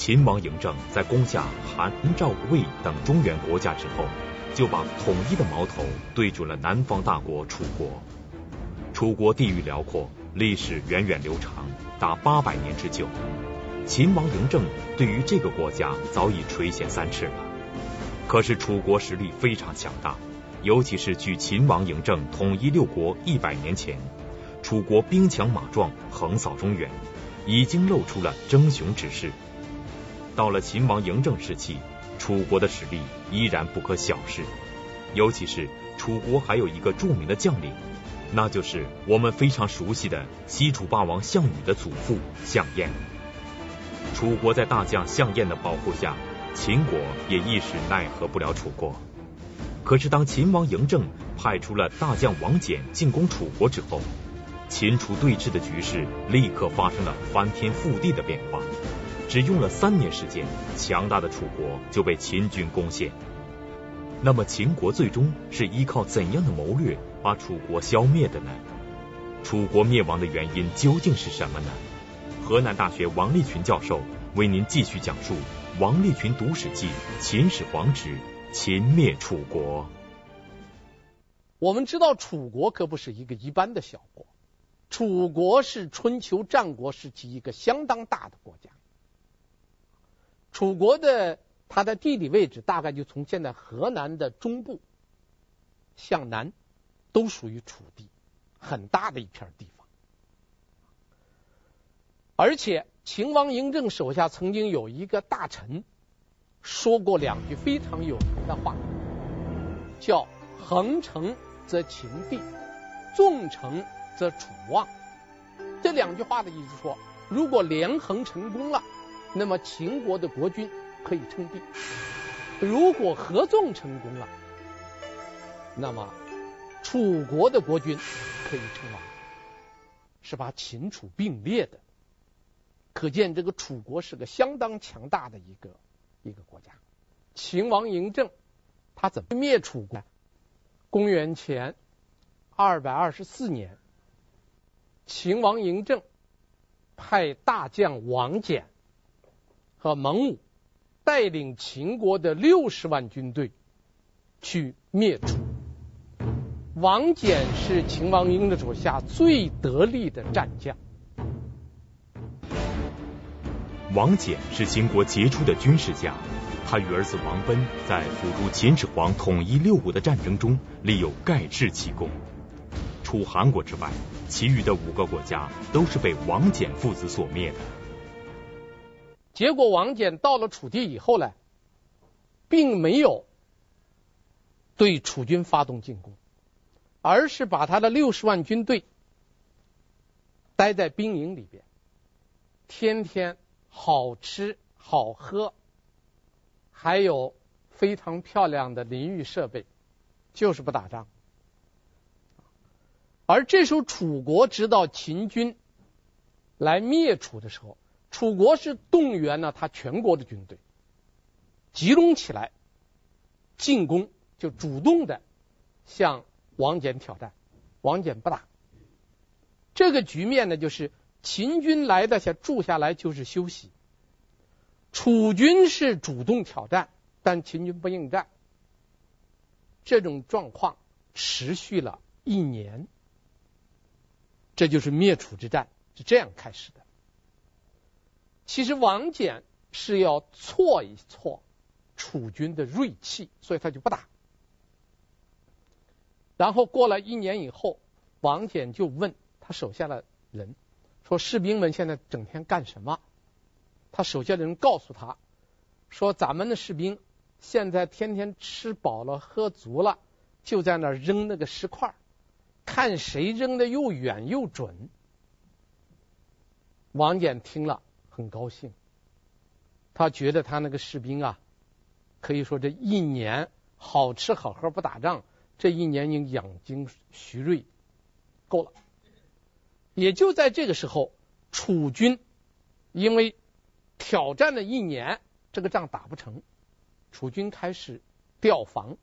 秦王嬴政在攻下韩、赵、魏等中原国家之后，就把统一的矛头对准了南方大国楚国。楚国地域辽阔，历史源远流长，达八百年之久。秦王嬴政对于这个国家早已垂涎三尺了。可是楚国实力非常强大，尤其是距秦王嬴政统一六国一百年前，楚国兵强马壮，横扫中原，已经露出了争雄之势。到了秦王嬴政时期，楚国的实力依然不可小视，尤其是楚国还有一个著名的将领，那就是我们非常熟悉的西楚霸王项羽的祖父项燕。楚国在大将项燕的保护下，秦国也一时奈何不了楚国。可是当秦王嬴政派出了大将王翦进攻楚国之后，秦楚对峙的局势立刻发生了翻天覆地的变化。只用了三年时间，强大的楚国就被秦军攻陷。那么秦国最终是依靠怎样的谋略把楚国消灭的呢？楚国灭亡的原因究竟是什么呢？河南大学王立群教授为您继续讲述《王立群读史记·秦始皇之秦灭楚国》。我们知道楚国可不是一个一般的小国，楚国是春秋战国时期一个相当大的国家。楚国的它的地理位置大概就从现在河南的中部向南，都属于楚地，很大的一片地方。而且秦王嬴政手下曾经有一个大臣说过两句非常有名的话，叫“横城则秦地，纵城则楚亡”。这两句话的意思说，如果连横成功了，那么秦国的国君可以称帝；如果合纵成功了，那么楚国的国君可以称王，是把秦楚并列的。可见这个楚国是个相当强大的一个一个国家。秦王嬴政他怎么灭楚国？公元前二百二十四年，秦王嬴政派大将王翦和蒙武带领秦国的六十万军队去灭楚。王翦是秦王英的手下最得力的战将。王翦是秦国杰出的军事家，他与儿子王賁在辅助秦始皇统一六国的战争中立有盖世奇功。除韩国之外，其余的五个国家都是被王翦父子所灭的。结果王翦到了楚地以后呢，并没有对楚军发动进攻，而是把他的六十万军队待在兵营里边，天天。好吃好喝，还有非常漂亮的淋浴设备，就是不打仗。而这时候，楚国知道秦军来灭楚的时候，楚国是动员了他全国的军队，集中起来进攻，就主动的向王翦挑战。王翦不打，这个局面呢，就是。秦军来的下住下来就是休息，楚军是主动挑战，但秦军不应战。这种状况持续了一年，这就是灭楚之战是这样开始的。其实王翦是要挫一挫楚军的锐气，所以他就不打。然后过了一年以后，王翦就问他手下的人。说士兵们现在整天干什么？他手下的人告诉他，说咱们的士兵现在天天吃饱了喝足了，就在那扔那个石块，看谁扔的又远又准。王翦听了很高兴，他觉得他那个士兵啊，可以说这一年好吃好喝不打仗，这一年已经养精蓄锐，够了。也就在这个时候，楚军因为挑战了一年，这个仗打不成，楚军开始调防，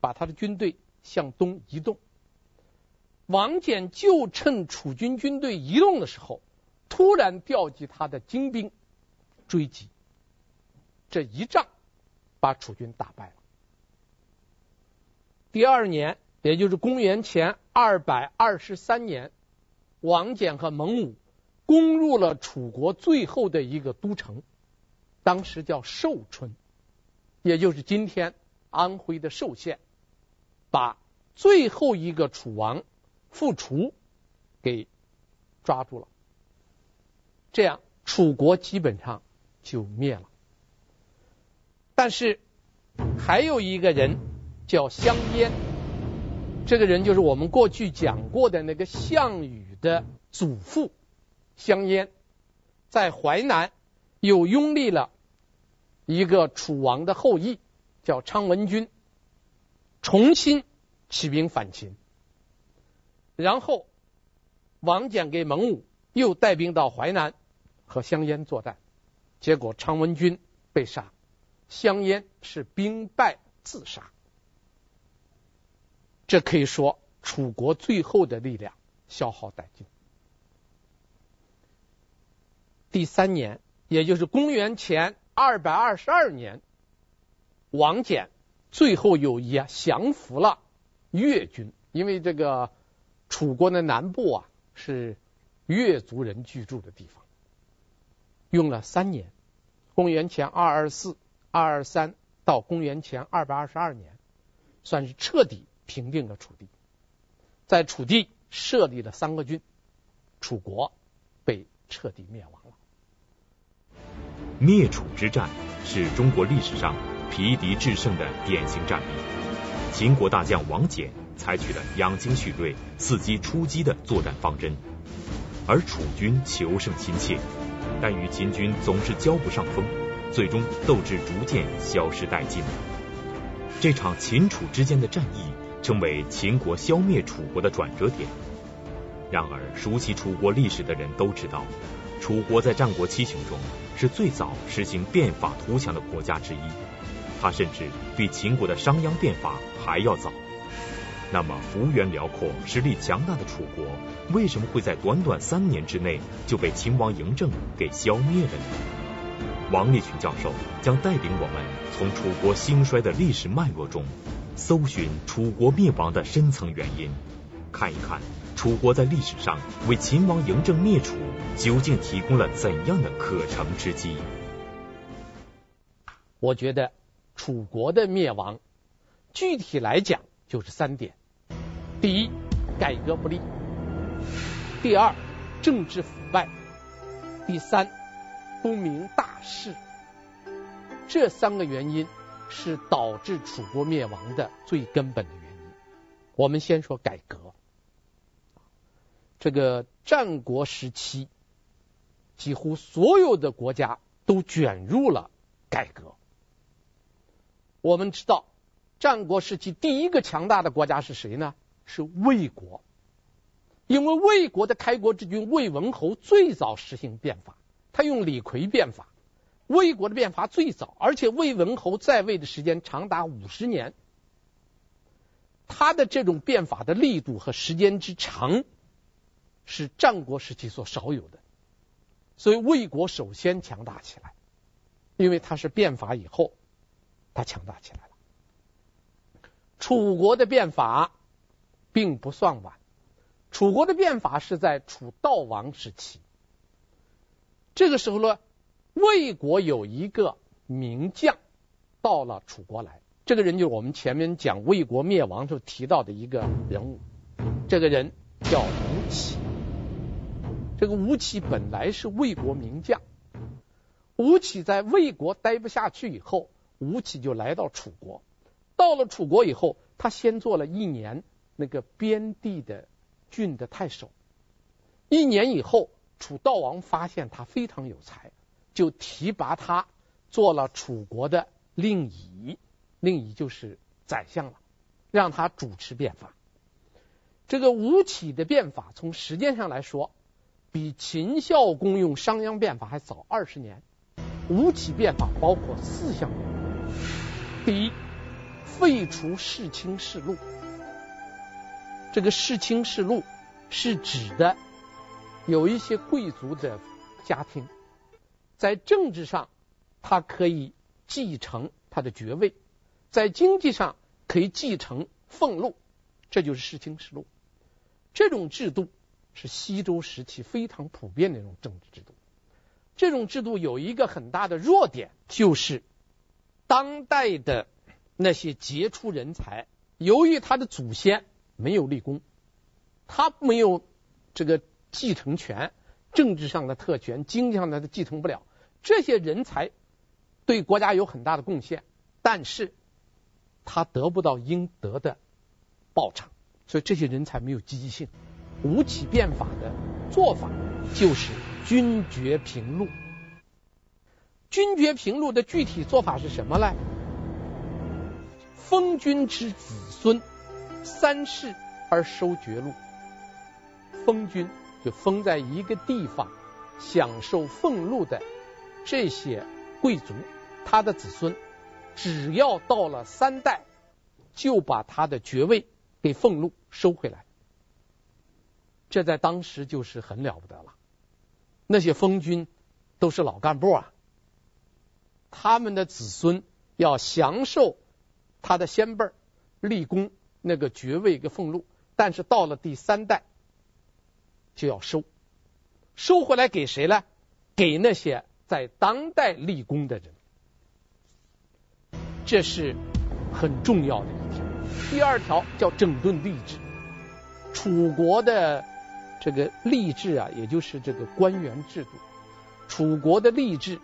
把他的军队向东移动。王翦就趁楚军军队移动的时候，突然调集他的精兵追击，这一仗把楚军打败了。第二年，也就是公元前二百二十三年，王翦和蒙武攻入了楚国最后的一个都城，当时叫寿春，也就是今天安徽的寿县，把最后一个楚王傅楚给抓住了。这样，楚国基本上就灭了。但是还有一个人叫襄燕，这个人就是我们过去讲过的那个项羽的祖父襄燕，在淮南又拥立了一个楚王的后裔，叫昌文君，重新起兵反秦。然后王翦给蒙武又带兵到淮南。和香烟作战，结果昌文君被杀，香烟是兵败自杀。这可以说楚国最后的力量消耗殆尽。第三年，也就是公元前二百二十二年，王翦最后又也降服了越军，因为这个楚国的南部啊是越族人居住的地方。用了三年，公元前二二四、二二三到公元前二百二十二年，算是彻底平定了楚地，在楚地设立了三个郡，楚国被彻底灭亡了。灭楚之战是中国历史上疲敌制胜的典型战例。秦国大将王翦采取了养精蓄锐、伺机出击的作战方针，而楚军求胜心切。但与秦军总是交不上锋，最终斗志逐渐消失殆尽。这场秦楚之间的战役成为秦国消灭楚国的转折点。然而，熟悉楚国历史的人都知道，楚国在战国七雄中是最早实行变法图强的国家之一，它甚至比秦国的商鞅变法还要早。那么，幅员辽阔、实力强大的楚国，为什么会在短短三年之内就被秦王嬴政给消灭了呢？王立群教授将带领我们从楚国兴衰的历史脉络中，搜寻楚国灭亡的深层原因，看一看楚国在历史上为秦王嬴政灭楚究竟提供了怎样的可乘之机。我觉得楚国的灭亡，具体来讲就是三点。第一，改革不力；第二，政治腐败；第三，不明大事。这三个原因是导致楚国灭亡的最根本的原因。我们先说改革。这个战国时期，几乎所有的国家都卷入了改革。我们知道，战国时期第一个强大的国家是谁呢？是魏国，因为魏国的开国之君魏文侯最早实行变法，他用李逵变法。魏国的变法最早，而且魏文侯在位的时间长达五十年，他的这种变法的力度和时间之长，是战国时期所少有的。所以魏国首先强大起来，因为他是变法以后，他强大起来了。楚国的变法。并不算晚，楚国的变法是在楚悼王时期。这个时候呢，魏国有一个名将到了楚国来，这个人就是我们前面讲魏国灭亡时候提到的一个人物，这个人叫吴起。这个吴起本来是魏国名将，吴起在魏国待不下去以后，吴起就来到楚国。到了楚国以后，他先做了一年。那个边地的郡的太守，一年以后，楚悼王发现他非常有才，就提拔他做了楚国的令尹，令尹就是宰相了，让他主持变法。这个吴起的变法，从时间上来说，比秦孝公用商鞅变法还早二十年。吴起变法包括四项：第一，废除世卿世禄。这个世卿世禄是指的有一些贵族的家庭，在政治上他可以继承他的爵位，在经济上可以继承俸禄，这就是世卿世禄。这种制度是西周时期非常普遍的一种政治制度。这种制度有一个很大的弱点，就是当代的那些杰出人才，由于他的祖先没有立功，他没有这个继承权，政治上的特权，经济上的继承不了。这些人才对国家有很大的贡献，但是他得不到应得的报偿，所以这些人才没有积极性。吴起变法的做法就是。君爵平禄，君爵平禄的具体做法是什么呢？封君之子孙三世而收爵禄，封君就封在一个地方享受俸禄的这些贵族，他的子孙只要到了三代，就把他的爵位给俸禄收回来，这在当时就是很了不得了。那些封君都是老干部啊，他们的子孙要享受他的先辈立功那个爵位跟俸禄，但是到了第三代就要收，收回来给谁呢？给那些在当代立功的人，这是很重要的一条。第二条叫整顿吏治，楚国的。这个吏治啊，也就是这个官员制度。楚国的吏治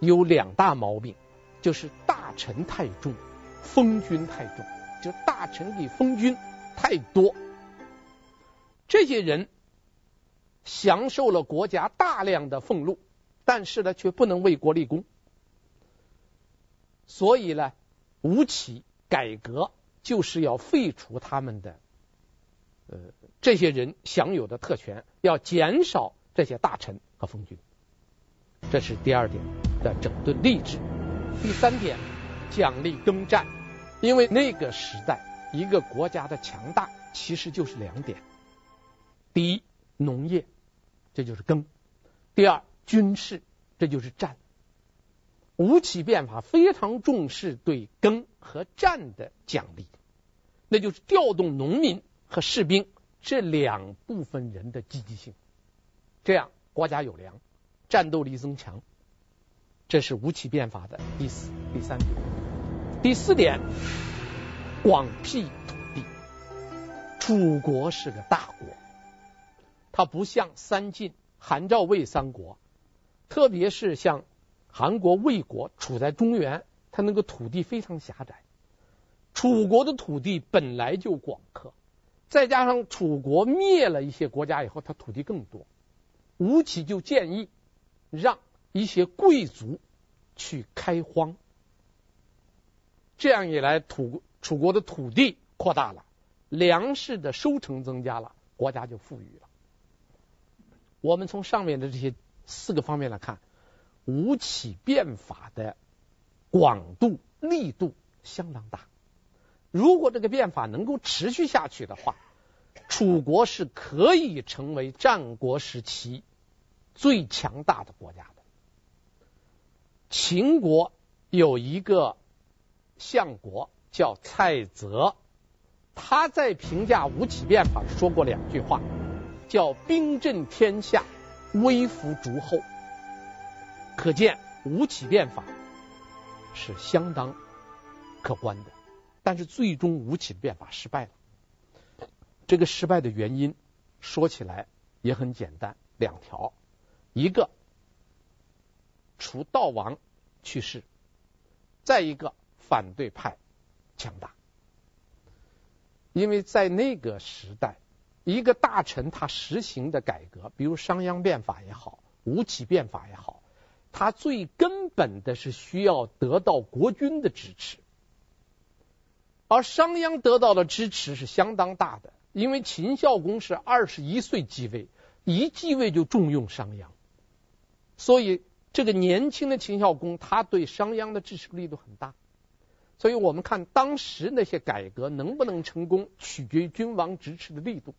有两大毛病，就是大臣太重，封君太重，就大臣给封君太多。这些人享受了国家大量的俸禄，但是呢，却不能为国立功。所以呢，吴起改革就是要废除他们的。呃，这些人享有的特权，要减少这些大臣和封君，这是第二点的整顿吏治。第三点，奖励耕战，因为那个时代一个国家的强大其实就是两点：第一，农业，这就是耕；第二，军事，这就是战。吴起变法非常重视对耕和战的奖励，那就是调动农民。和士兵这两部分人的积极性，这样国家有粮，战斗力增强。这是吴起变法的第四、第三点。第四点，广辟土地。楚国是个大国，它不像三晋、韩赵魏三国，特别是像韩国、魏国处在中原，它那个土地非常狭窄。楚国的土地本来就广阔。再加上楚国灭了一些国家以后，它土地更多。吴起就建议让一些贵族去开荒，这样一来，土楚国的土地扩大了，粮食的收成增加了，国家就富裕了。我们从上面的这些四个方面来看，吴起变法的广度力度相当大。如果这个变法能够持续下去的话，楚国是可以成为战国时期最强大的国家的。秦国有一个相国叫蔡泽，他在评价吴起变法说过两句话，叫“兵震天下，威服诸侯”。可见吴起变法是相当可观的。但是最终吴起的变法失败了。这个失败的原因说起来也很简单，两条：一个楚悼王去世，再一个反对派强大。因为在那个时代，一个大臣他实行的改革，比如商鞅变法也好，吴起变法也好，他最根本的是需要得到国君的支持。而商鞅得到的支持是相当大的，因为秦孝公是二十一岁继位，一继位就重用商鞅，所以这个年轻的秦孝公他对商鞅的支持力度很大。所以我们看当时那些改革能不能成功，取决于君王支持的力度，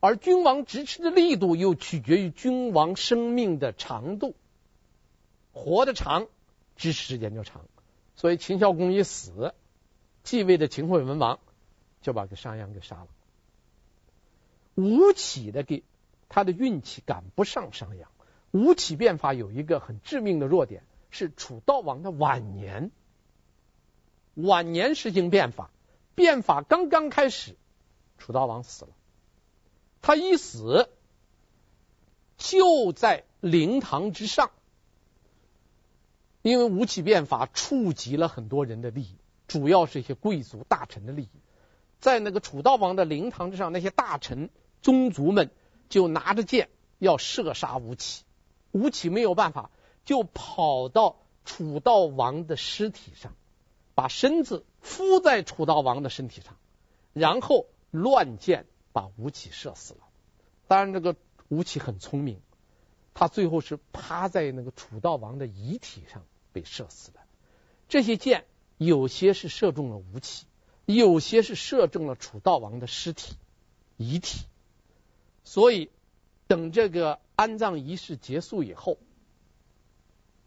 而君王支持的力度又取决于君王生命的长度，活得长支持时间就长。所以秦孝公一死，继位的秦惠文王就把这商鞅给杀了。吴起的给他的运气赶不上商鞅。吴起变法有一个很致命的弱点，是楚悼王的晚年。晚年实行变法，变法刚刚开始，楚悼王死了。他一死，就在灵堂之上。因为吴起变法触及了很多人的利益，主要是一些贵族大臣的利益，在那个楚悼王的灵堂之上，那些大臣宗族们就拿着剑要射杀吴起，吴起没有办法，就跑到楚悼王的尸体上，把身子敷在楚悼王的身体上，然后乱箭把吴起射死了。当然，这个吴起很聪明，他最后是趴在那个楚悼王的遗体上。被射死的这些箭，有些是射中了吴起，有些是射中了楚悼王的尸体遗体。所以，等这个安葬仪式结束以后，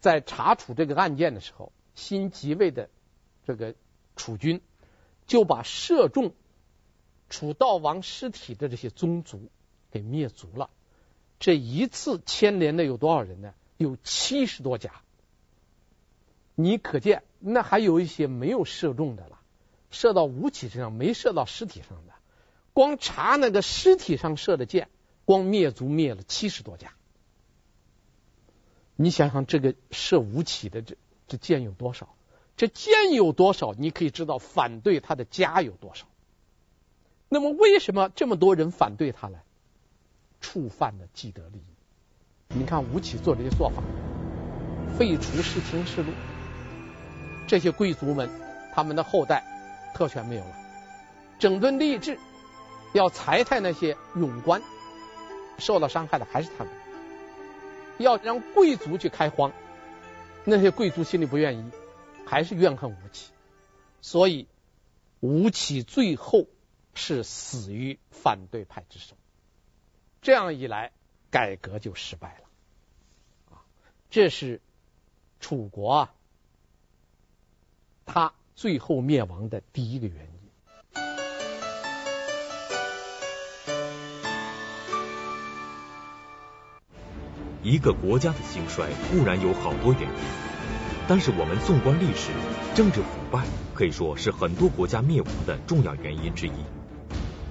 在查处这个案件的时候，新即位的这个楚军就把射中楚悼王尸体的这些宗族给灭族了。这一次牵连的有多少人呢？有七十多家。你可见，那还有一些没有射中的了，射到吴起身上，没射到尸体上的，光查那个尸体上射的箭，光灭族灭了七十多家。你想想，这个射吴起的这这箭有多少？这箭有多少？你可以知道反对他的家有多少。那么，为什么这么多人反对他呢？触犯了既得利益。你看吴起做这些做法，废除世卿世禄。这些贵族们，他们的后代特权没有了，整顿吏治，要裁汰那些庸官，受到伤害的还是他们。要让贵族去开荒，那些贵族心里不愿意，还是怨恨吴起。所以吴起最后是死于反对派之手。这样一来，改革就失败了。啊，这是楚国啊。他最后灭亡的第一个原因。一个国家的兴衰固然有好多原因，但是我们纵观历史，政治腐败可以说是很多国家灭亡的重要原因之一。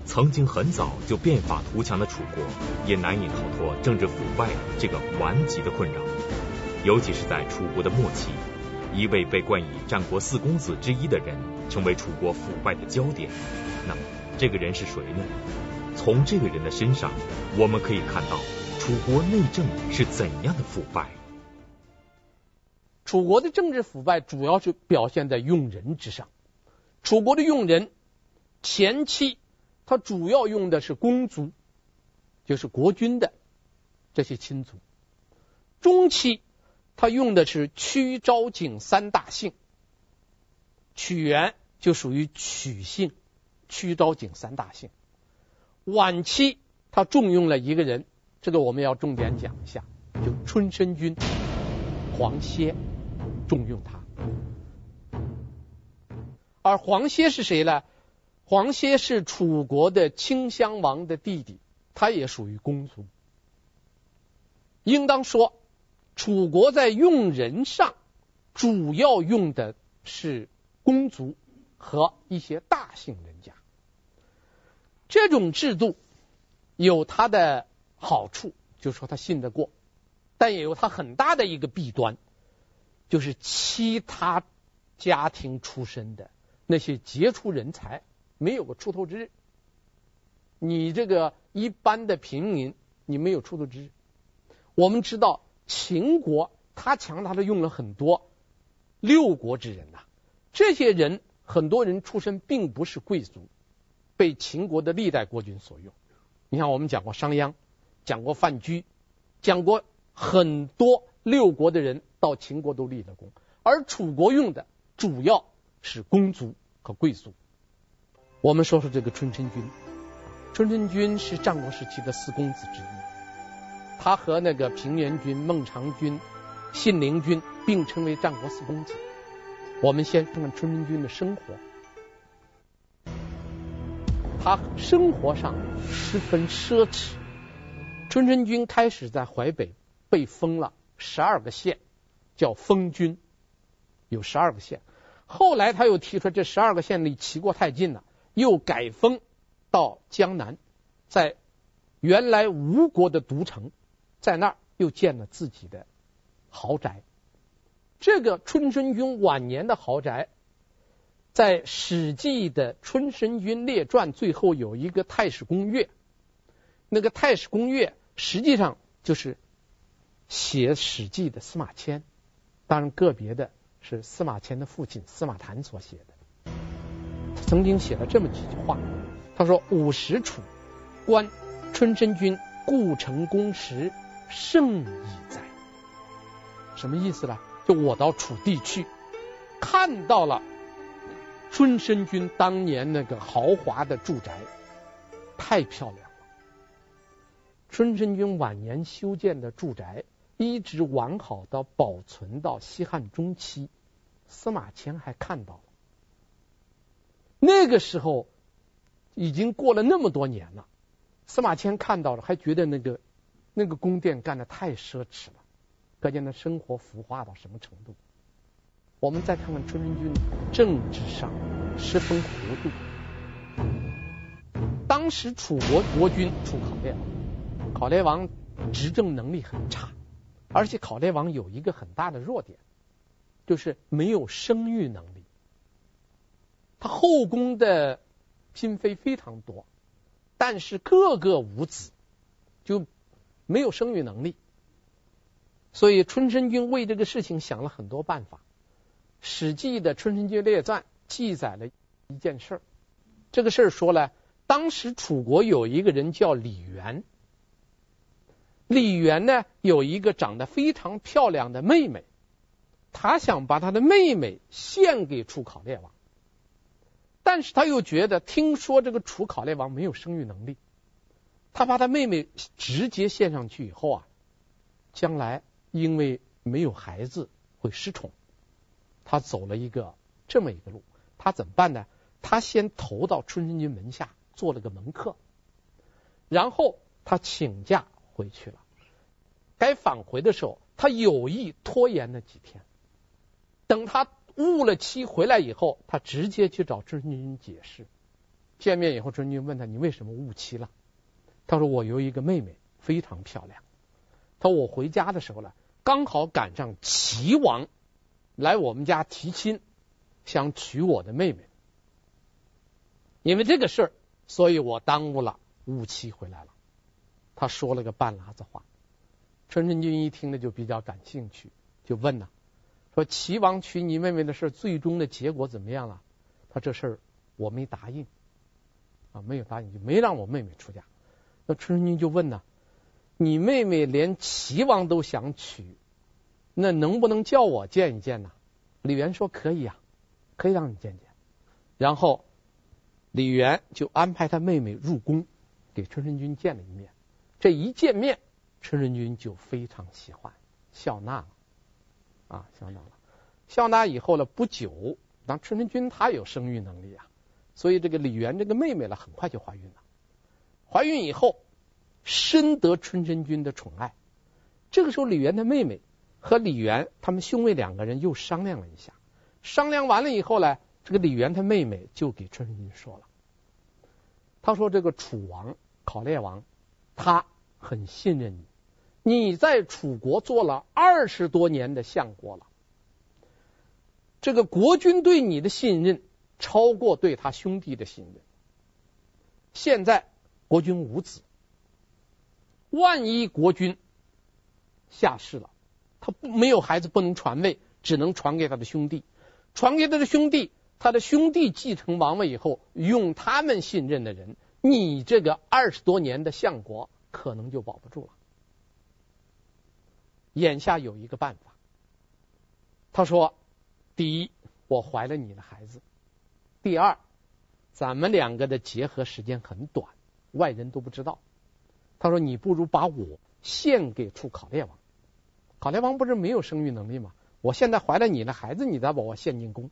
曾经很早就变法图强的楚国，也难以逃脱政治腐败这个顽疾的困扰，尤其是在楚国的末期。一位被冠以战国四公子之一的人，成为楚国腐败的焦点。那么，这个人是谁呢？从这个人的身上，我们可以看到楚国内政是怎样的腐败。楚国的政治腐败主要是表现在用人之上。楚国的用人，前期他主要用的是公族，就是国君的这些亲族。中期。他用的是屈、昭、景三大姓，屈原就属于屈姓，屈、昭、景三大姓。晚期他重用了一个人，这个我们要重点讲一下，就春申君黄歇，重用他。而黄歇是谁呢？黄歇是楚国的顷襄王的弟弟，他也属于公族。应当说。楚国在用人上，主要用的是公族和一些大姓人家。这种制度有它的好处，就说他信得过，但也有它很大的一个弊端，就是其他家庭出身的那些杰出人才没有个出头之日。你这个一般的平民，你没有出头之日。我们知道。秦国他强大的用了很多六国之人呐，这些人很多人出身并不是贵族，被秦国的历代国君所用。你看，我们讲过商鞅，讲过范雎，讲过很多六国的人到秦国都立了功，而楚国用的主要是公族和贵族。我们说说这个春申君，春申君是战国时期的四公子之一。他和那个平原君、孟尝君、信陵君并称为战国四公子。我们先看看春申君的生活。他生活上十分奢侈。春申君开始在淮北被封了十二个县，叫封君，有十二个县。后来他又提出这十二个县离齐国太近了，又改封到江南，在原来吴国的都城，在那儿又建了自己的豪宅。这个春申君晚年的豪宅，在《史记》的《春申君列传》最后有一个太史公乐，那个太史公乐实际上就是写《史记》的司马迁，当然个别的是司马迁的父亲司马谈所写的。他曾经写了这么几句话，他说：“五十处，观春申君故城宫室，胜矣哉。”什么意思呢？就我到楚地去，看到了春申君当年那个豪华的住宅，太漂亮了。春申君晚年修建的住宅，一直完好到保存到西汉中期，司马迁还看到了。那个时候已经过了那么多年了，司马迁看到了，还觉得那个那个宫殿干得太奢侈了。可见他生活浮化到什么程度？我们再看看春申君政治上十分糊涂。当时楚国国君楚考烈，考烈王执政能力很差，而且考烈王有一个很大的弱点，就是没有生育能力。他后宫的嫔妃非常多，但是个个无子，就没有生育能力。所以春申君为这个事情想了很多办法，《史记》的《春申君列传》记载了一件事儿。这个事儿说了，当时楚国有一个人叫李元，李元呢有一个长得非常漂亮的妹妹，他想把他的妹妹献给楚考烈王，但是他又觉得听说这个楚考烈王没有生育能力，他把他妹妹直接献上去以后啊，将来。因为没有孩子会失宠，他走了一个这么一个路。他怎么办呢？他先投到春申君门下做了个门客，然后他请假回去了。该返回的时候，他有意拖延了几天。等他误了期回来以后，他直接去找春君解释。见面以后，春君问他：“你为什么误期了？”他说：“我有一个妹妹，非常漂亮。”他说：“我回家的时候呢。”刚好赶上齐王来我们家提亲，想娶我的妹妹。因为这个事儿，所以我耽误了误期回来了。他说了个半拉子话。春申君一听呢，就比较感兴趣，就问呐，说齐王娶你妹妹的事，最终的结果怎么样了？他这事儿我没答应啊，没有答应，就没让我妹妹出嫁。那春申君就问呐。你妹妹连齐王都想娶，那能不能叫我见一见呢？李元说可以啊，可以让你见见。然后李元就安排他妹妹入宫，给春申君见了一面。这一见面，春申君就非常喜欢，笑纳了啊，笑纳了。笑纳以后呢，不久，当春申君他有生育能力啊，所以这个李元这个妹妹呢，很快就怀孕了。怀孕以后。深得春申君的宠爱。这个时候，李元的妹妹和李元他们兄妹两个人又商量了一下。商量完了以后呢，这个李元他妹妹就给春申君说了：“他说这个楚王考烈王，他很信任你，你在楚国做了二十多年的相国了，这个国君对你的信任超过对他兄弟的信任。现在国君无子。”万一国君下世了，他不没有孩子不能传位，只能传给他的兄弟，传给他的兄弟，他的兄弟继承王位以后，用他们信任的人，你这个二十多年的相国可能就保不住了。眼下有一个办法，他说：第一，我怀了你的孩子；第二，咱们两个的结合时间很短，外人都不知道。他说：“你不如把我献给楚考烈王，考烈王不是没有生育能力吗？我现在怀了你的孩子，你再把我献进宫，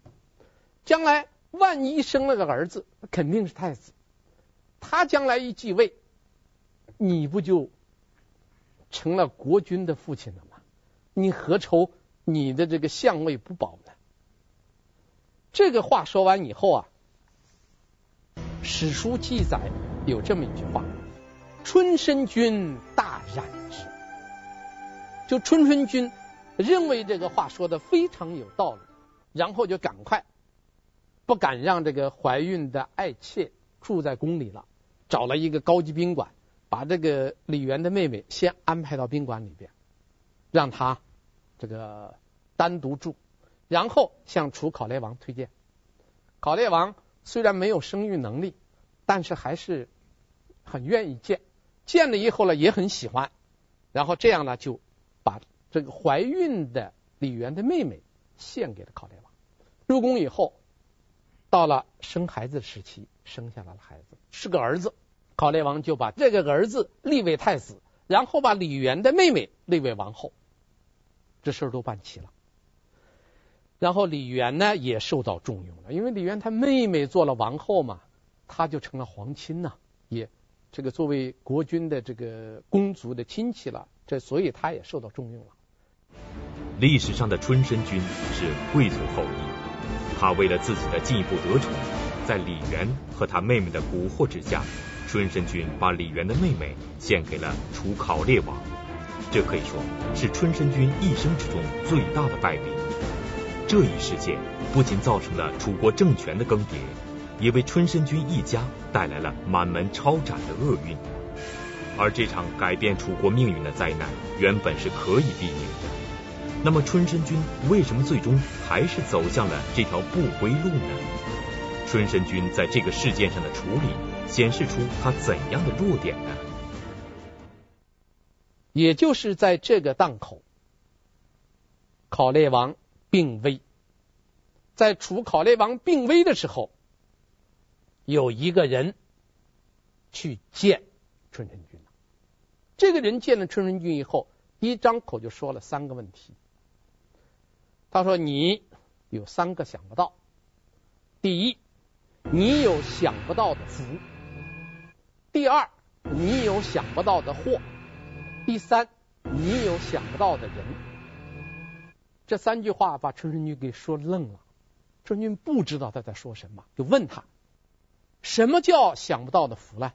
将来万一生了个儿子，肯定是太子，他将来一继位，你不就成了国君的父亲了吗？你何愁你的这个相位不保呢？这个话说完以后啊，史书记载有这么一句话：“春申君大然之。”就春申君认为这个话说的非常有道理，然后就赶快不敢让这个怀孕的爱妾住在宫里了，找了一个高级宾馆，把这个李元的妹妹先安排到宾馆里边，让她这个单独住。然后向楚考烈王推荐，考烈王虽然没有生育能力，但是还是很愿意见，见了以后呢也很喜欢，然后这样呢就把这个怀孕的李元的妹妹献给了考烈王。入宫以后，到了生孩子时期，生下来了孩子，是个儿子，考烈王就把这个儿子立为太子，然后把李元的妹妹立为王后，这事儿都办齐了。然后李元呢也受到重用了，因为李元他妹妹做了王后嘛，他就成了皇亲呐，也这个作为国君的这个公族的亲戚了，这所以他也受到重用了。历史上的春申君是贵族后裔，他为了自己的进一步得宠，在李元和他妹妹的蛊惑之下，春申君把李元的妹妹献给了楚考烈王，这可以说是春申君一生之中最大的败笔。这一事件不仅造成了楚国政权的更迭，也为春申君一家带来了满门抄斩的厄运。而这场改变楚国命运的灾难原本是可以避免的。那么春申君为什么最终还是走向了这条不归路呢？春申君在这个事件上的处理显示出他怎样的弱点呢？也就是在这个档口，考烈王。病危，在楚考烈王病危的时候，有一个人去见春申君了。这个人见了春申君以后，一张口就说了三个问题。他说：“你有三个想不到。第一，你有想不到的福；第二，你有想不到的祸；第三，你有想不到的人。”这三句话把春申君给说愣了，春申君不知道他在说什么，就问他：“什么叫想不到的福呢？”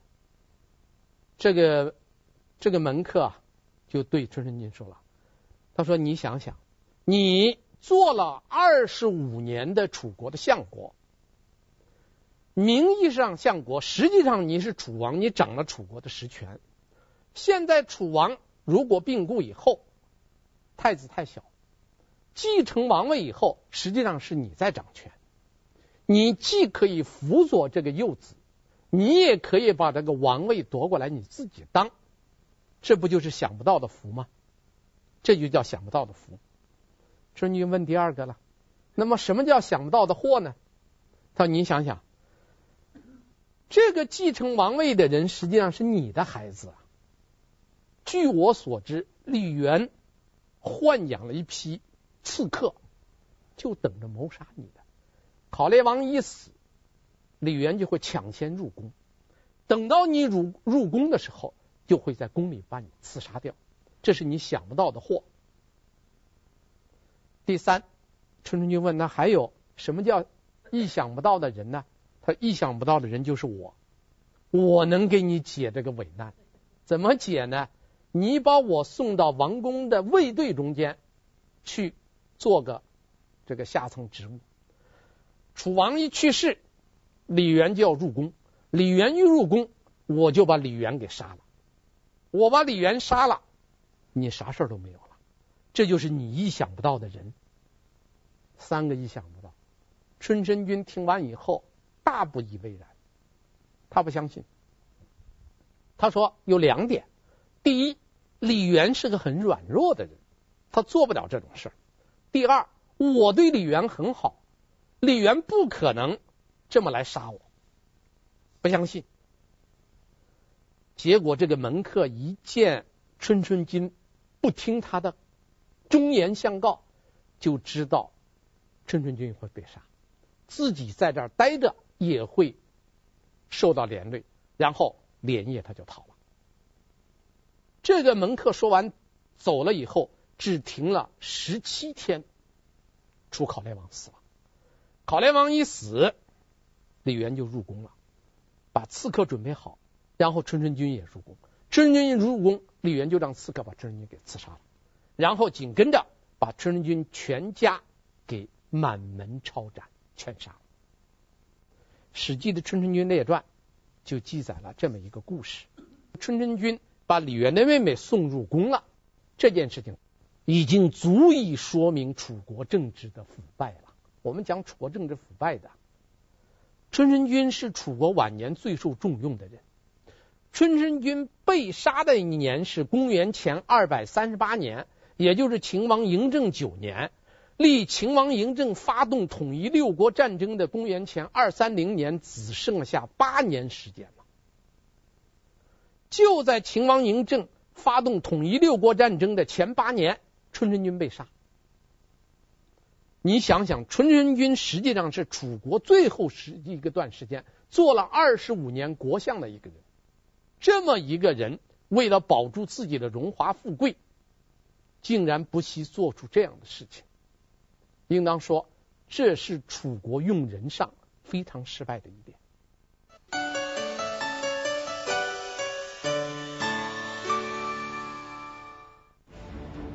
这个这个门客啊，就对春申君说了：“他说，你想想，你做了二十五年的楚国的相国，名义上相国，实际上你是楚王，你掌了楚国的实权。现在楚王如果病故以后，太子太小。”继承王位以后，实际上是你在掌权。你既可以辅佐这个幼子，你也可以把这个王位夺过来你自己当，这不就是想不到的福吗？这就叫想不到的福。所以你问第二个了，那么什么叫想不到的祸呢？他说：“你想想，这个继承王位的人实际上是你的孩子。据我所知，李元豢养了一批。”刺客就等着谋杀你的。考烈王一死，李元就会抢先入宫。等到你入入宫的时候，就会在宫里把你刺杀掉。这是你想不到的祸。第三，春春君问：那还有什么叫意想不到的人呢？他意想不到的人就是我，我能给你解这个危难。怎么解呢？你把我送到王宫的卫队中间去。做个这个下层职务。楚王一去世，李元就要入宫。李元一入宫，我就把李元给杀了。我把李元杀了，你啥事儿都没有了。这就是你意想不到的人。三个意想不到。春申君听完以后大不以为然，他不相信。他说有两点：第一，李元是个很软弱的人，他做不了这种事儿。第二，我对李元很好，李元不可能这么来杀我，不相信。结果这个门客一见春春君不听他的忠言相告，就知道春春君会被杀，自己在这儿待着也会受到连累，然后连夜他就逃了。这个门客说完走了以后，只停了十七天，楚考烈王死了。考烈王一死，李元就入宫了，把刺客准备好，然后春申君也入宫。春申君一入宫，李元就让刺客把春申君给刺杀了，然后紧跟着把春申君全家给满门抄斩，全杀。《史记》的《春申君列传》就记载了这么一个故事：春申君。把李元的妹妹送入宫了，这件事情已经足以说明楚国政治的腐败了。我们讲楚国政治腐败的，春申君是楚国晚年最受重用的人。春申君被杀的一年是公元前二百三十八年，也就是秦王嬴政九年，立秦王嬴政发动统一六国战争的公元前二三零年只剩下八年时间了。就在秦王嬴政发动统一六国战争的前八年，春申君被杀。你想想，春申君实际上是楚国最后时一个段时间做了二十五年国相的一个人。这么一个人，为了保住自己的荣华富贵，竟然不惜做出这样的事情。应当说，这是楚国用人上非常失败的一点。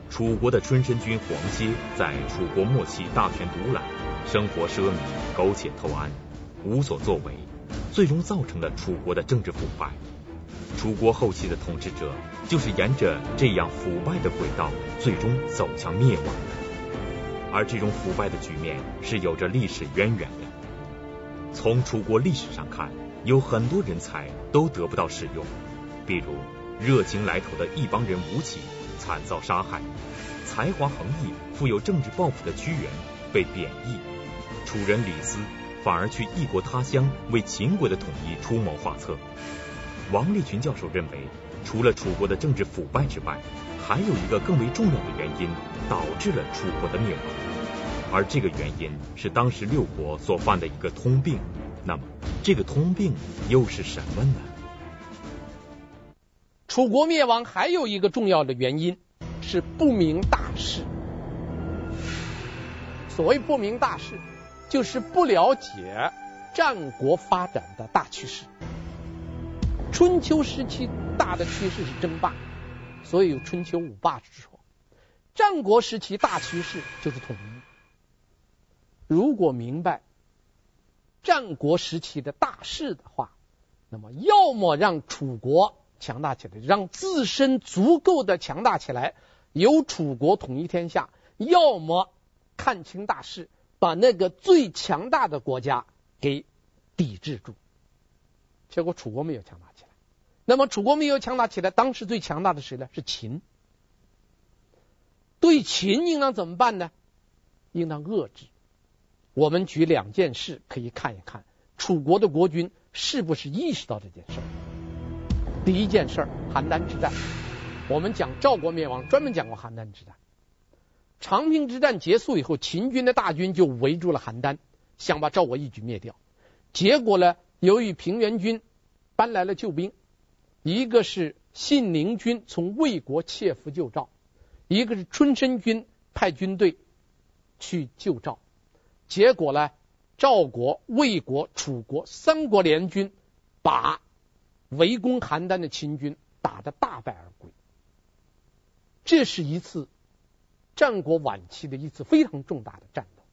楚国的春申君黄歇在楚国末期大权独揽，生活奢靡，苟且偷安，无所作为，最终造成了楚国的政治腐败。楚国后期的统治者就是沿着这样腐败的轨道，最终走向灭亡。而这种腐败的局面是有着历史渊源的。从楚国历史上看，有很多人才都得不到使用，比如热情来头的一帮人吴起。惨遭杀害，才华横溢、富有政治抱负的屈原被贬义，楚人李斯反而去异国他乡为秦国的统一出谋划策。王立群教授认为，除了楚国的政治腐败之外，还有一个更为重要的原因导致了楚国的灭亡，而这个原因是当时六国所犯的一个通病。那么，这个通病又是什么呢？楚国灭亡还有一个重要的原因是不明大势。所谓不明大势，就是不了解战国发展的大趋势。春秋时期大的趋势是争霸，所以有春秋五霸之说。战国时期大趋势就是统一。如果明白战国时期的大势的话，那么要么让楚国。强大起来，让自身足够的强大起来，由楚国统一天下；要么看清大势，把那个最强大的国家给抵制住。结果楚国没有强大起来。那么楚国没有强大起来，当时最强大的谁呢？是秦。对秦应当怎么办呢？应当遏制。我们举两件事可以看一看，楚国的国君是不是意识到这件事。第一件事，邯郸之战。我们讲赵国灭亡，专门讲过邯郸之战。长平之战结束以后，秦军的大军就围住了邯郸，想把赵国一举灭掉。结果呢，由于平原君搬来了救兵，一个是信陵君从魏国窃符救赵，一个是春申君派军队去救赵。结果呢，赵国、魏国、楚国三国联军把。围攻邯郸的秦军打得大败而归，这是一次战国晚期的一次非常重大的战斗。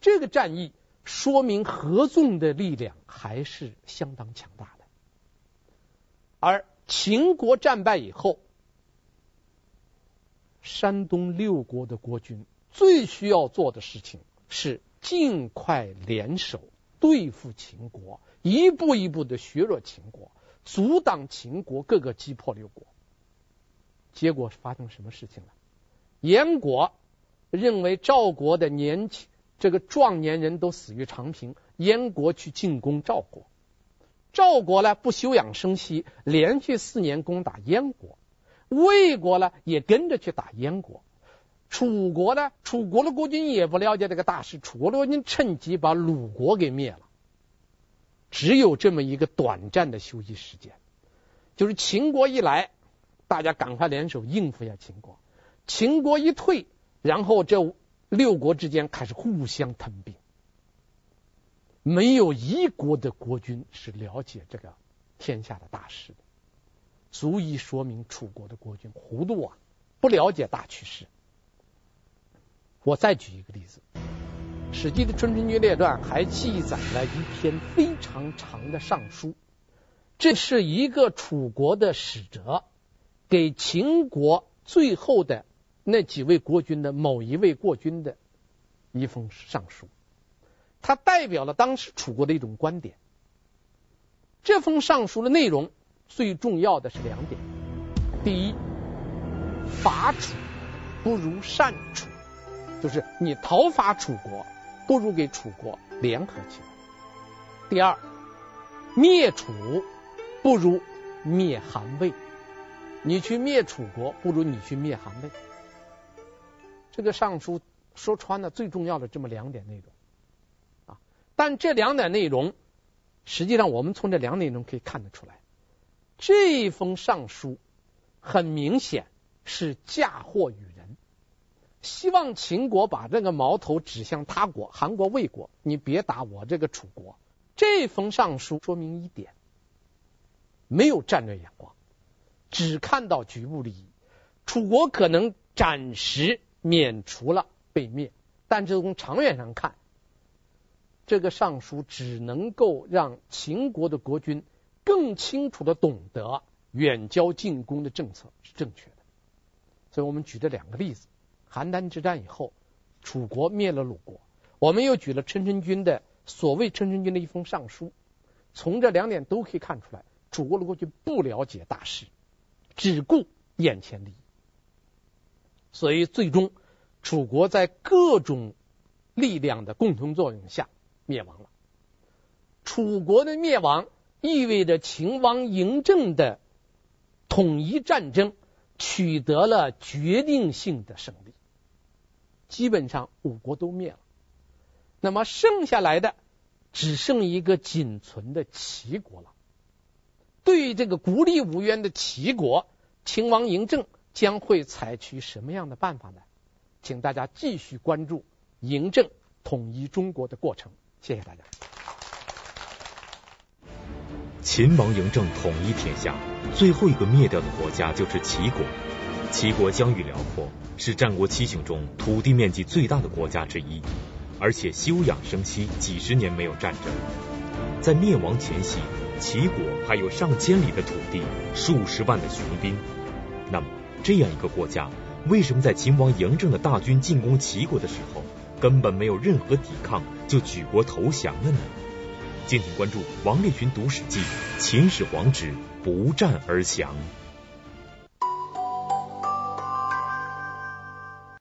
这个战役说明合纵的力量还是相当强大的。而秦国战败以后，山东六国的国君最需要做的事情是尽快联手对付秦国，一步一步的削弱秦国。阻挡秦国各个击破六国，结果发生什么事情了？燕国认为赵国的年轻这个壮年人都死于长平，燕国去进攻赵国，赵国呢不休养生息，连续四年攻打燕国，魏国呢也跟着去打燕国，楚国呢，楚国的国君也不了解这个大事，楚国的国君趁机把鲁国给灭了。只有这么一个短暂的休息时间，就是秦国一来，大家赶快联手应付一下秦国；秦国一退，然后这六国之间开始互相吞并。没有一国的国君是了解这个天下的大事的，足以说明楚国的国君糊涂啊，不了解大趋势。我再举一个例子，《史记》的《春申君列传》还记载了一篇非常长的上书，这是一个楚国的使者给秦国最后的那几位国君的某一位国君的一封上书。它代表了当时楚国的一种观点。这封上书的内容最重要的是两点：第一，伐楚不如善楚，就是你讨伐楚国，不如给楚国联合起来；第二，灭楚不如灭韩魏，你去灭楚国，不如你去灭韩魏。这个上书说穿了，最重要的这么两点内容。但这两点内容，实际上我们从这两点内容可以看得出来，这封上书很明显是嫁祸于人，希望秦国把这个矛头指向他国，韩国、魏国，你别打我这个楚国。这封上书说明一点，没有战略眼光，只看到局部利益。楚国可能暂时免除了被灭，但是从长远上看。这个上书只能够让秦国的国君更清楚地懂得远交近攻的政策是正确的。所以我们举这两个例子：邯郸之战以后，楚国灭了鲁国；我们又举了春申君的所谓春申君的一封上书。从这两点都可以看出来，楚国的国君不了解大势，只顾眼前利益。所以最终，楚国在各种力量的共同作用下。灭亡了。楚国的灭亡意味着秦王嬴政的统一战争取得了决定性的胜利，基本上五国都灭了。那么剩下来的只剩一个仅存的齐国了。对于这个孤立无援的齐国，秦王嬴政将会采取什么样的办法呢？请大家继续关注嬴政统一中国的过程。谢谢大家。秦王嬴政统一天下，最后一个灭掉的国家就是齐国。齐国疆域辽阔，是战国七雄中土地面积最大的国家之一，而且休养生息，几十年没有战争。在灭亡前夕，齐国还有上千里的土地，数十万的雄兵。那么，这样一个国家，为什么在秦王嬴政的大军进攻齐国的时候，根本没有任何抵抗，就举国投降了呢？敬请关注王立群读史记，秦始皇之不战而降。